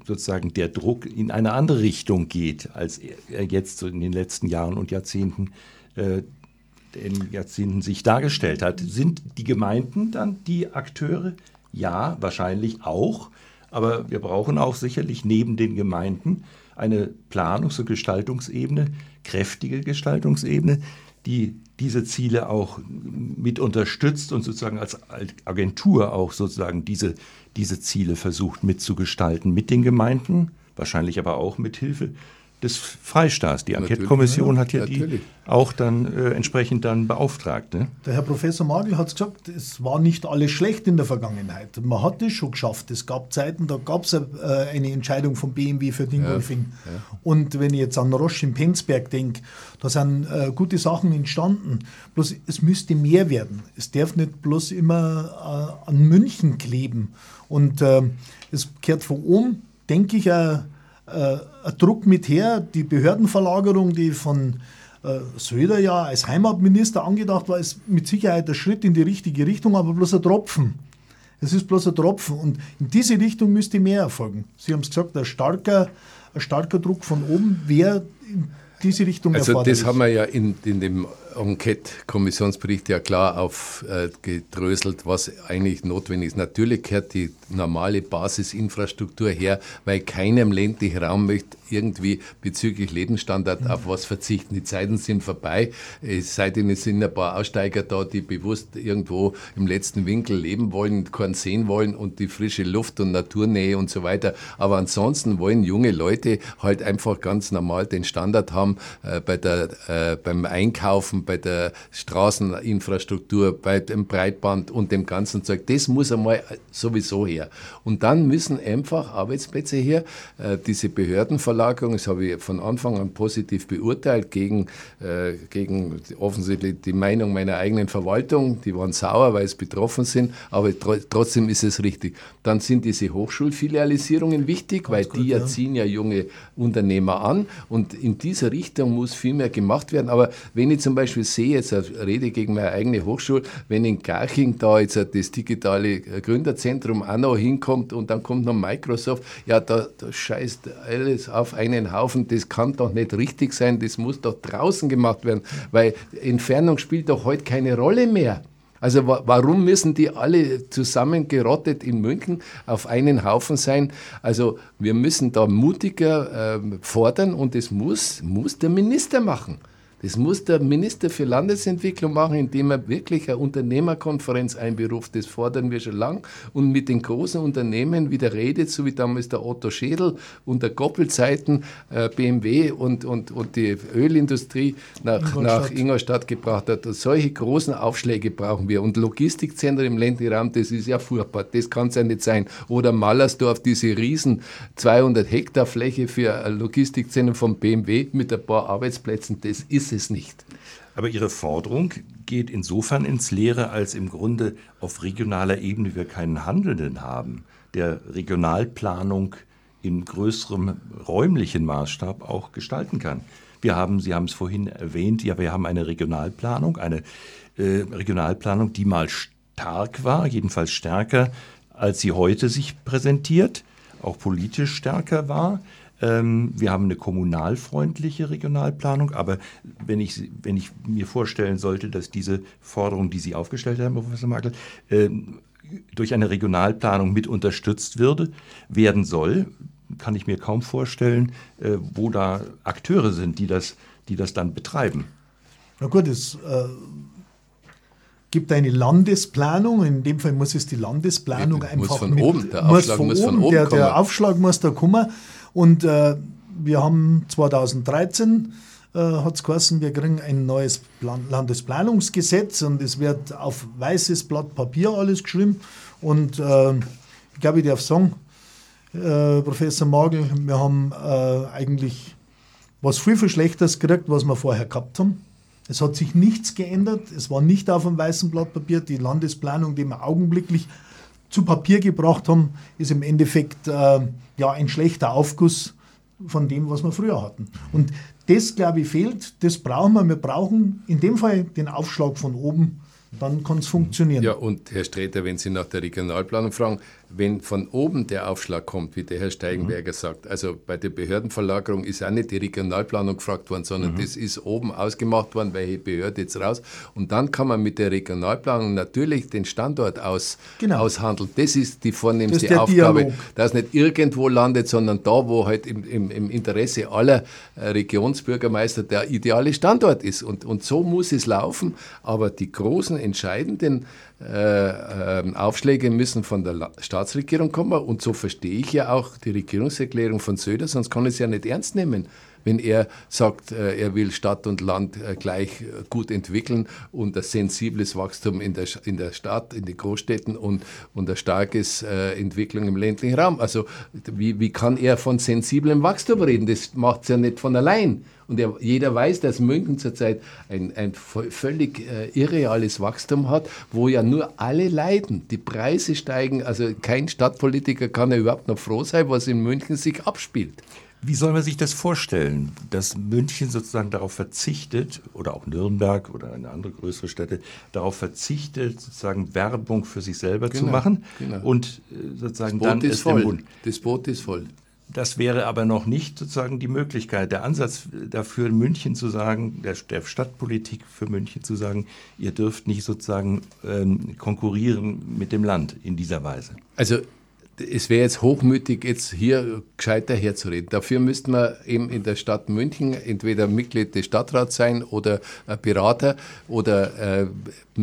sozusagen der Druck in eine andere Richtung geht, als er jetzt in den letzten Jahren und Jahrzehnten, äh, in Jahrzehnten sich dargestellt hat. Sind die Gemeinden dann die Akteure? Ja, wahrscheinlich auch. Aber wir brauchen auch sicherlich neben den Gemeinden eine Planungs- und Gestaltungsebene, kräftige Gestaltungsebene, die diese Ziele auch mit unterstützt und sozusagen als Agentur auch sozusagen diese, diese Ziele versucht mitzugestalten mit den Gemeinden, wahrscheinlich aber auch mit Hilfe des Freistaats. Die Enquete-Kommission ja, hat ja natürlich. die auch dann äh, entsprechend dann beauftragt. Ne? Der Herr Professor Magel hat gesagt, es war nicht alles schlecht in der Vergangenheit. Man hat es schon geschafft. Es gab Zeiten, da gab es äh, eine Entscheidung vom BMW für Dingolfing. Ja, ja. Und wenn ich jetzt an Roche in Penzberg denke, da sind äh, gute Sachen entstanden. Bloß es müsste mehr werden. Es darf nicht bloß immer äh, an München kleben. Und äh, es kehrt von oben, denke ich, auch äh, ein Druck mit her. Die Behördenverlagerung, die von äh, Söder ja als Heimatminister angedacht war, ist mit Sicherheit ein Schritt in die richtige Richtung, aber bloß ein Tropfen. Es ist bloß ein Tropfen und in diese Richtung müsste mehr erfolgen. Sie haben es gesagt, ein starker, ein starker Druck von oben wäre diese Richtung also. Also das haben wir ja in, in dem Enquete-Kommissionsbericht ja klar aufgedröselt, was eigentlich notwendig ist. Natürlich gehört die normale Basisinfrastruktur her, weil keinem ländlichen Raum möchte irgendwie bezüglich Lebensstandard auf was verzichten. Die Zeiten sind vorbei. Seitdem sind ein paar Aussteiger da, die bewusst irgendwo im letzten Winkel leben wollen, keinen sehen wollen und die frische Luft und Naturnähe und so weiter. Aber ansonsten wollen junge Leute halt einfach ganz normal den Standard haben äh, bei der, äh, beim Einkaufen, bei der Straßeninfrastruktur, bei dem Breitband und dem ganzen Zeug. Das muss einmal sowieso her. Und dann müssen einfach Arbeitsplätze her. Äh, diese Behördenverlagerung, das habe ich von Anfang an positiv beurteilt, gegen, äh, gegen offensichtlich die Meinung meiner eigenen Verwaltung. Die waren sauer, weil es betroffen sind, aber trotzdem ist es richtig. Dann sind diese Hochschulfilialisierungen wichtig, Ganz weil gut, die ja. ziehen ja junge Unternehmer an und in dieser Richtung muss viel mehr gemacht werden. Aber wenn ich zum Beispiel sehe, jetzt rede gegen meine eigene Hochschule, wenn in Garching da jetzt das digitale Gründerzentrum auch noch hinkommt und dann kommt noch Microsoft, ja, da, da scheißt alles auf einen Haufen, das kann doch nicht richtig sein, das muss doch draußen gemacht werden, weil Entfernung spielt doch heute keine Rolle mehr. Also warum müssen die alle zusammengerottet in München auf einen Haufen sein? Also wir müssen da mutiger äh, fordern und das muss, muss der Minister machen. Das muss der Minister für Landesentwicklung machen, indem er wirklich eine Unternehmerkonferenz einberuft. Das fordern wir schon lang. Und mit den großen Unternehmen wieder redet, so wie damals der Otto Schädel unter Goppelzeiten äh, BMW und, und, und die Ölindustrie nach Ingolstadt. nach Ingolstadt gebracht hat. Solche großen Aufschläge brauchen wir. Und Logistikzentren im ländlichen Raum, das ist ja furchtbar. Das kann es ja nicht sein. Oder Mallersdorf, diese riesen 200 Hektar Fläche für ein Logistikzentrum von BMW mit ein paar Arbeitsplätzen, das ist es nicht. Aber Ihre Forderung geht insofern ins Leere, als im Grunde auf regionaler Ebene wir keinen Handelnden haben, der Regionalplanung in größerem räumlichen Maßstab auch gestalten kann. Wir haben, Sie haben es vorhin erwähnt, ja, wir haben eine Regionalplanung, eine äh, Regionalplanung, die mal stark war, jedenfalls stärker, als sie heute sich präsentiert, auch politisch stärker war. Ähm, wir haben eine kommunalfreundliche Regionalplanung, aber wenn ich, wenn ich mir vorstellen sollte, dass diese Forderung, die Sie aufgestellt haben, Professor Makel, ähm, durch eine Regionalplanung mit unterstützt würde, werden soll, kann ich mir kaum vorstellen, äh, wo da Akteure sind, die das, die das dann betreiben. Na gut, es äh, gibt eine Landesplanung. In dem Fall muss es die Landesplanung einfach muss von mit, oben, der Aufschlag muss von oben der Aufschlag muss da kommen. Und äh, wir haben 2013 äh, hat es geheißen, wir kriegen ein neues Plan Landesplanungsgesetz und es wird auf weißes Blatt Papier alles geschrieben. Und äh, ich glaube, ich darf sagen, äh, Professor Magel, wir haben äh, eigentlich was viel, viel Schlechteres gekriegt, was wir vorher gehabt haben. Es hat sich nichts geändert. Es war nicht auf dem weißen Blatt Papier. Die Landesplanung, die wir augenblicklich zu Papier gebracht haben, ist im Endeffekt äh, ja, ein schlechter Aufguss von dem, was wir früher hatten. Und das, glaube ich, fehlt. Das brauchen wir. Wir brauchen in dem Fall den Aufschlag von oben. Dann kann es funktionieren. Ja, und Herr Sträter, wenn Sie nach der Regionalplanung fragen, wenn von oben der Aufschlag kommt, wie der Herr Steigenberger sagt, also bei der Behördenverlagerung ist auch nicht die Regionalplanung gefragt worden, sondern das ist oben ausgemacht worden, welche Behörde jetzt raus. Und dann kann man mit der Regionalplanung natürlich den Standort aus, Genau. aushandeln. Das ist die vornehmste ist Aufgabe, Dialog. dass nicht irgendwo landet, sondern da, wo halt im, im, im Interesse aller äh, Regionsbürgermeister der ideale Standort ist. Und, und so muss es laufen. Aber die großen, entscheidenden äh, ähm, Aufschläge müssen von der Staatsregierung kommen. Und so verstehe ich ja auch die Regierungserklärung von Söder, sonst kann ich es ja nicht ernst nehmen. Wenn er sagt, äh, er will Stadt und Land äh, gleich gut entwickeln und ein sensibles Wachstum in der, in der Stadt, in den Großstädten und, und eine starkes äh, Entwicklung im ländlichen Raum. Also wie, wie kann er von sensiblem Wachstum reden? Das macht es ja nicht von allein. Und er, jeder weiß, dass München zurzeit ein, ein völlig äh, irreales Wachstum hat, wo ja nur alle leiden. Die Preise steigen, also kein Stadtpolitiker kann ja überhaupt noch froh sein, was in München sich abspielt. Wie soll man sich das vorstellen, dass München sozusagen darauf verzichtet, oder auch Nürnberg oder eine andere größere Städte, darauf verzichtet, sozusagen Werbung für sich selber zu Genau, machen genau. und äh, sozusagen Boot dann ist voll. Das Boot ist voll. Das wäre aber noch nicht sozusagen die Möglichkeit, der Ansatz dafür, München zu sagen, der, der Stadtpolitik für München zu sagen, ihr dürft nicht sozusagen ähm, konkurrieren mit dem Land in dieser Weise. Also es wäre jetzt hochmütig, jetzt hier gescheiter herzureden. Dafür müsste man eben in der Stadt München entweder Mitglied des Stadtrats sein oder Berater oder äh,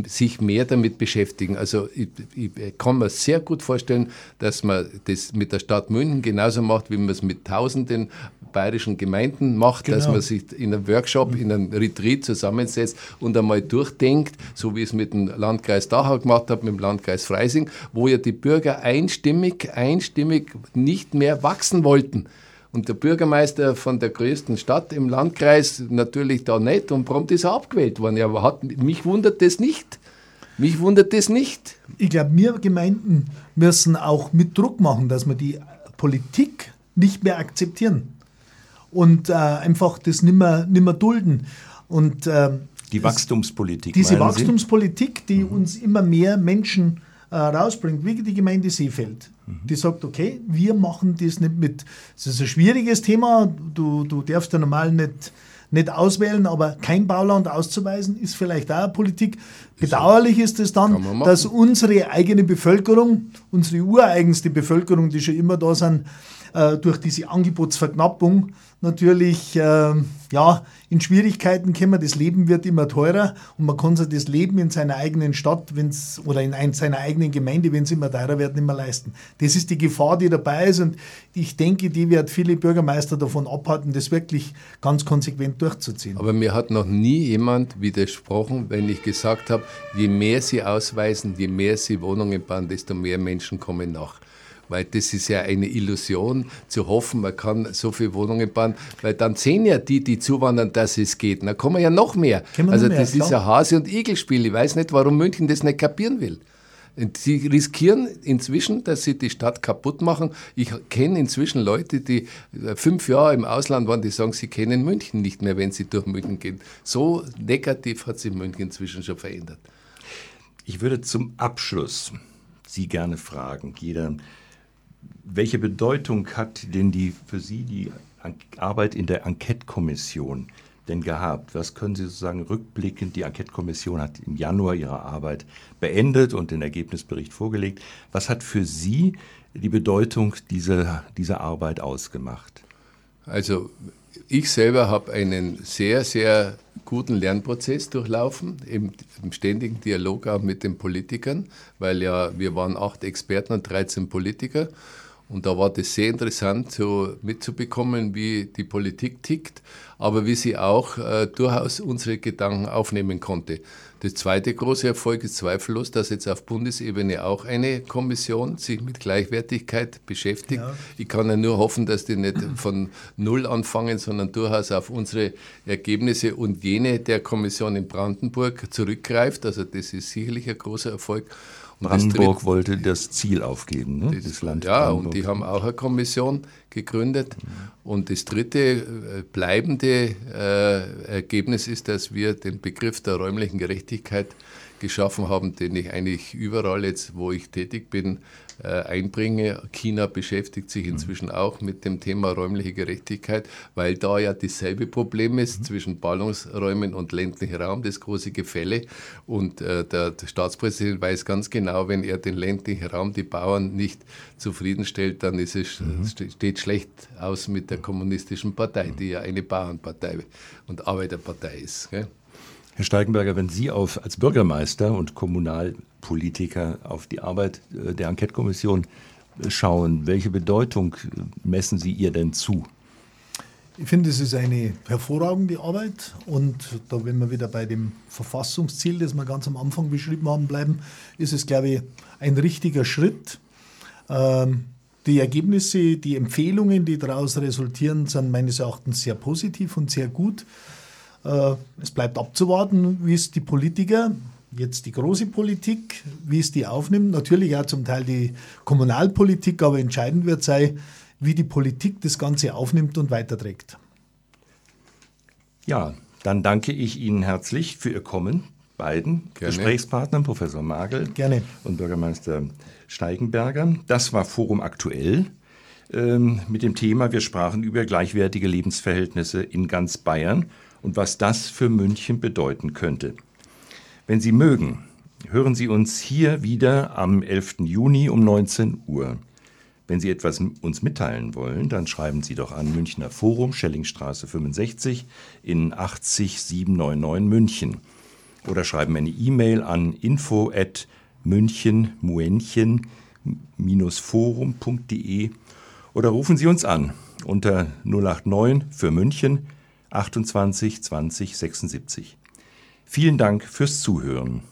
sich mehr damit beschäftigen. Also ich, ich kann mir sehr gut vorstellen, dass man das mit der Stadt München genauso macht, wie man es mit tausenden bayerischen Gemeinden macht, dass Genau. man sich in einem Workshop, in einem Retreat zusammensetzt und einmal durchdenkt, so wie es mit dem Landkreis Dachau gemacht hat, mit dem Landkreis Freising, wo ja die Bürger einstimmig, einstimmig nicht mehr wachsen wollten. Und der Bürgermeister von der größten Stadt im Landkreis natürlich da nicht und prompt ist er abgewählt worden. Ja, hat, mich wundert das nicht. Mich wundert das nicht. Ich glaube, wir Gemeinden müssen auch mit Druck machen, dass wir die Politik nicht mehr akzeptieren und äh, einfach das nicht mehr, nicht mehr dulden. Und ähm, Die Wachstumspolitik. diese? Wachstumspolitik, die uns immer mehr Menschen äh, rausbringt, wie die Gemeinde Seefeld, die sagt, okay, wir machen das nicht mit. Es ist ein schwieriges Thema, du, du darfst ja normal nicht, nicht auswählen, aber kein Bauland auszuweisen, ist vielleicht auch eine Politik. Bedauerlich ist es dann, dass unsere eigene Bevölkerung, unsere ureigenste Bevölkerung, die schon immer da sind, äh, durch diese Angebotsverknappung natürlich äh, ja, in Schwierigkeiten kommen. Das Leben wird immer teurer und man kann sich das Leben in seiner eigenen Stadt wenn's, oder in ein, seiner eigenen Gemeinde, wenn es immer teurer wird, nicht mehr leisten. Das ist die Gefahr, die dabei ist und ich denke, die wird viele Bürgermeister davon abhalten, das wirklich ganz konsequent durchzuziehen. Aber mir hat noch nie jemand widersprochen, wenn ich gesagt habe, je mehr sie ausweisen, je mehr sie Wohnungen bauen, desto mehr Menschen kommen nach. Weil das ist ja eine Illusion, zu hoffen, man kann so viele Wohnungen bauen, weil dann sehen ja die, die zuwandern, dass es geht. Dann kommen ja noch mehr. Also noch mehr, das ist ein Hase- und Igelspiel. Ich weiß nicht, warum München das nicht kapieren will. Sie riskieren inzwischen, dass sie die Stadt kaputt machen. Ich kenne inzwischen Leute, die äh, fünf Jahre im Ausland waren, die sagen, sie kennen München nicht mehr, wenn sie durch München gehen. So negativ hat sich München inzwischen schon verändert. Ich würde zum Abschluss Sie gerne fragen, jeder, welche Bedeutung hat denn die für Sie die Arbeit in der Enquete-Kommission denn gehabt? Was können Sie sozusagen rückblickend, die Enquete-Kommission hat im Januar ihre Arbeit beendet und den Ergebnisbericht vorgelegt. Was hat für Sie die Bedeutung dieser, dieser Arbeit ausgemacht? Also ich selber habe einen sehr, sehr guten Lernprozess durchlaufen, im, im, ständigen Dialog auch mit den Politikern, weil ja wir waren acht Experten und 13 Politiker. Und da war das sehr interessant, so mitzubekommen, wie die Politik tickt, aber wie sie auch äh, durchaus unsere Gedanken aufnehmen konnte. Das zweite große Erfolg ist zweifellos, dass jetzt auf Bundesebene auch eine Kommission sich mit Gleichwertigkeit beschäftigt. Ja. Ich kann ja nur hoffen, dass die nicht von Null anfangen, sondern durchaus auf unsere Ergebnisse und jene der Kommission in Brandenburg zurückgreift. Also das ist sicherlich ein großer Erfolg. Brandenburg wollte das Ziel aufgeben, ne? das, Land. Ja, Brandenburg. und die haben auch eine Kommission gegründet. Mhm. Und das dritte äh, bleibende äh, Ergebnis ist, dass wir den Begriff der räumlichen Gerechtigkeit geschaffen haben, den ich eigentlich überall jetzt, wo ich tätig bin, einbringe. China beschäftigt sich inzwischen auch mit dem Thema räumliche Gerechtigkeit, weil da ja dasselbe Problem ist mhm. zwischen Ballungsräumen und ländlichem Raum, das große Gefälle. Und äh, der, der, Staatspräsident weiß ganz genau, wenn er den ländlichen Raum, die Bauern nicht zufriedenstellt, dann ist es, mhm. steht schlecht aus mit der kommunistischen Partei, die ja eine Bauernpartei und Arbeiterpartei ist. Gell? Herr Steigenberger, wenn Sie auf, als Bürgermeister und Kommunalpolitiker auf die Arbeit äh, der Enquete-Kommission äh, schauen, welche Bedeutung messen Sie ihr denn zu? Ich finde, es ist eine hervorragende Arbeit und da, wenn wir wieder bei dem Verfassungsziel, das wir ganz am Anfang beschrieben haben, bleiben, ist es, glaube ich, ein richtiger Schritt. Ähm, die Ergebnisse, die Empfehlungen, die daraus resultieren, sind meines Erachtens sehr positiv und sehr gut. Äh, es bleibt abzuwarten, wie es die Politiker, jetzt die große Politik, wie es die aufnimmt. Natürlich auch zum Teil die Kommunalpolitik, aber entscheidend wird sein, wie die Politik das Ganze aufnimmt und weiterträgt. Ja, dann danke ich Ihnen herzlich für Ihr Kommen, beiden Gerne. Gesprächspartnern, Professor Magel Gerne. und Bürgermeister Steigenberger. Das war Forum Aktuell ähm, mit dem Thema, wir sprachen über gleichwertige Lebensverhältnisse in ganz Bayern und was das für München bedeuten könnte. Wenn Sie mögen, hören Sie uns hier wieder am 11. Juni um 19 Uhr. Wenn Sie etwas uns mitteilen wollen, dann schreiben Sie doch an Münchner Forum, Schellingstraße 65 in 80799 München. Oder schreiben eine E-Mail an info at münchenmuenchen-forum.de oder rufen Sie uns an unter 089 für München 28 20 76. Vielen Dank fürs Zuhören.